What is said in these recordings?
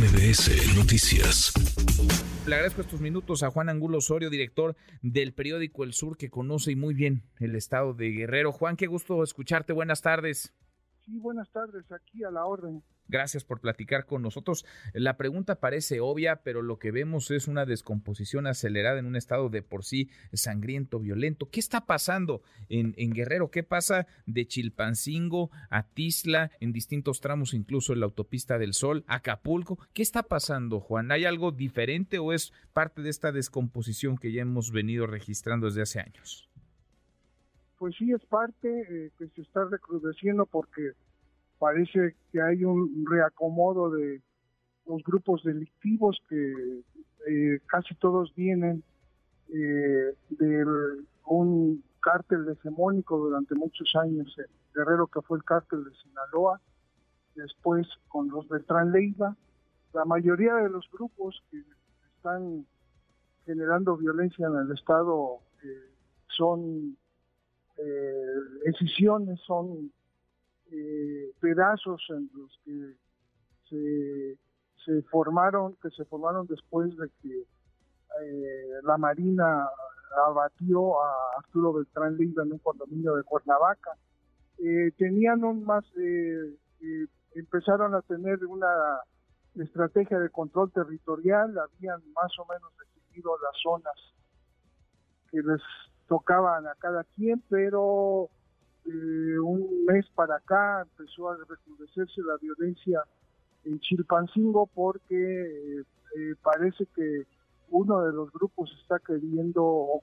MBS Noticias. Le agradezco estos minutos a Juan Angulo Osorio, director del periódico El Sur, que conoce muy bien el estado de Guerrero. Juan, qué gusto escucharte. Buenas tardes. Sí, buenas tardes, aquí a la orden. Gracias por platicar con nosotros. La pregunta parece obvia, pero lo que vemos es una descomposición acelerada en un estado de por sí sangriento, violento. ¿Qué está pasando en, Guerrero? ¿Qué pasa de Chilpancingo a Tisla, en distintos tramos, incluso en la autopista del Sol, Acapulco? ¿Qué está pasando, Juan? ¿Hay algo diferente o es parte de esta descomposición que ya hemos venido registrando desde hace años? pues sí es parte eh, que se está recrudeciendo porque parece que hay un reacomodo de los grupos delictivos que eh, casi todos vienen eh, de un cártel hegemónico durante muchos años en Guerrero que fue el cártel de Sinaloa, después con los Beltrán Leiva, la mayoría de los grupos que están generando violencia en el estado son eh, decisiones, son eh, pedazos en los que se, formaron, que se formaron después de que eh, la Marina abatió a Arturo Beltrán Leiva en un condominio de Cuernavaca. Eh, tenían un más, empezaron a tener una estrategia de control territorial, habían más o menos definido las zonas que les tocaban a cada quien, pero eh, un mes para acá empezó a recrudecerse la violencia en Chilpancingo porque eh, eh, parece que uno de los grupos está queriendo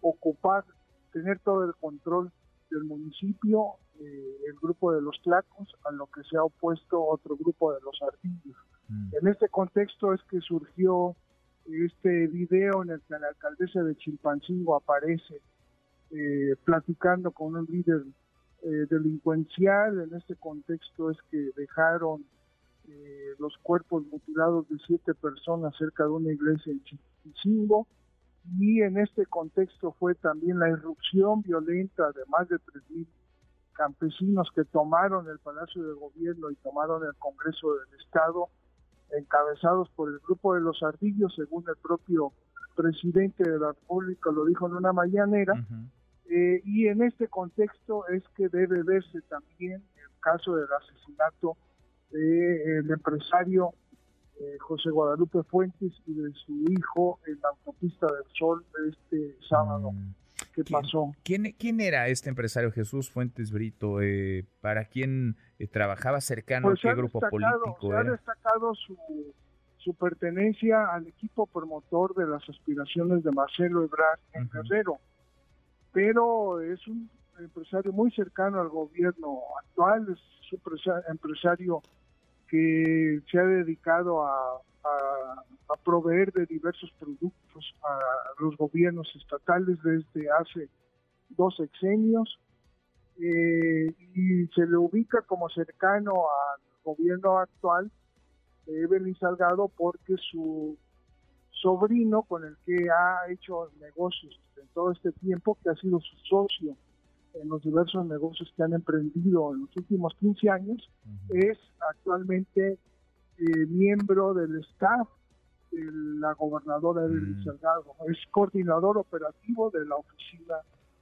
ocupar, tener todo el control del municipio, el grupo de los Tlacos, a lo que se ha opuesto otro grupo de los Ardillos. Mm. En este contexto es que surgió este video en el que la alcaldesa de Chilpancingo aparece eh, platicando con un líder eh, delincuencial. En este contexto es que dejaron eh, los cuerpos mutilados de siete personas cerca de una iglesia en Chilpancingo. Y en este contexto fue también la irrupción violenta de más de 3.000 campesinos que tomaron el Palacio de Gobierno y tomaron el Congreso del Estado encabezados por el grupo de los ardillos, según el propio presidente de la República lo dijo en una mañanera, eh, y en este contexto es que debe verse también el caso del asesinato del empresario eh, José Guadalupe Fuentes y de su hijo en la autopista del Sol este sábado. Mm. ¿Qué pasó? ¿Quién, ¿Quién era este empresario Jesús Fuentes Brito? Eh, ¿Para quién eh, trabajaba cercano pues a qué grupo político? Se ha destacado su, su pertenencia al equipo promotor de las aspiraciones de Marcelo Ebrard en Guerrero, pero es un empresario muy cercano al gobierno actual, es un empresario que se ha dedicado a, proveer de diversos productos a los gobiernos estatales desde hace dos sexenios eh, y se le ubica como cercano al gobierno actual de Evelyn Salgado porque su sobrino con el que ha hecho negocios en todo este tiempo, que ha sido su socio en los diversos negocios que han emprendido en los últimos 15 años, es actualmente eh, miembro del staff de la gobernadora de mm. Salgado, es coordinador operativo de la oficina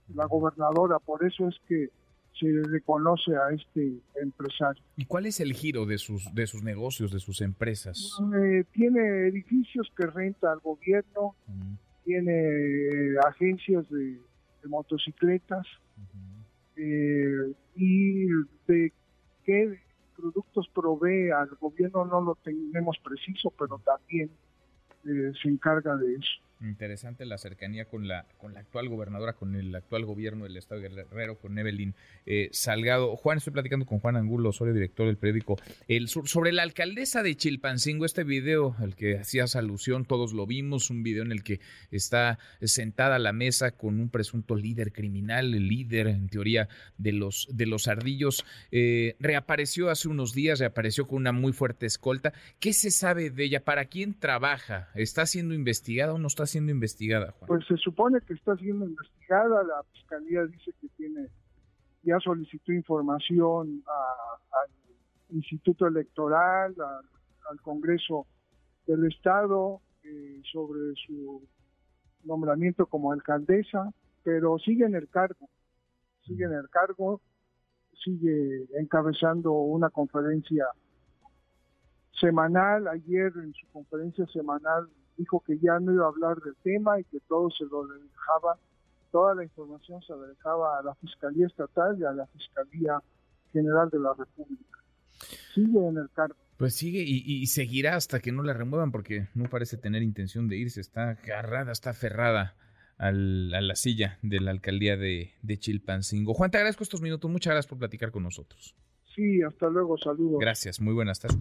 de la gobernadora, por eso es que se reconoce a este empresario. ¿Y cuál es el giro de sus de sus negocios, de sus empresas? Eh, tiene edificios que renta al gobierno, tiene eh, agencias de, motocicletas eh, y de qué productos provee al gobierno no lo tenemos preciso, pero también eh, se encarga de eso. Interesante la cercanía con la, con la actual gobernadora, con el actual gobierno del Estado Guerrero, con Evelyn eh, Salgado. Juan, estoy platicando con Juan Angulo Osorio, director del periódico El Sur, sobre la alcaldesa de Chilpancingo. Este video al que hacías alusión, todos lo vimos, un video en el que está sentada a la mesa con un presunto líder criminal, el líder en teoría de los, de los ardillos. Eh, reapareció hace unos días, reapareció con una muy fuerte escolta. ¿Qué se sabe de ella? ¿Para quién trabaja? ¿Está siendo investigada o no está siendo investigada, Juan? Pues se supone que está siendo investigada, la fiscalía dice que tiene, ya solicitó información al Instituto Electoral, a, al Congreso del Estado eh, sobre su nombramiento como alcaldesa, pero sigue en el cargo, sigue en el cargo, sigue encabezando una conferencia semanal. Ayer en su conferencia semanal dijo que ya no iba a hablar del tema y que todo se lo dejaba, toda la información se la dejaba a la Fiscalía Estatal y a la Fiscalía General de la República. Sigue en el cargo. Pues sigue y, seguirá hasta que no la remuevan porque no parece tener intención de irse, está agarrada, está aferrada a la silla de la alcaldía de, de Chilpancingo. Juan, te agradezco estos minutos, muchas gracias por platicar con nosotros. Sí, hasta luego, saludos. Gracias, muy buenas tardes.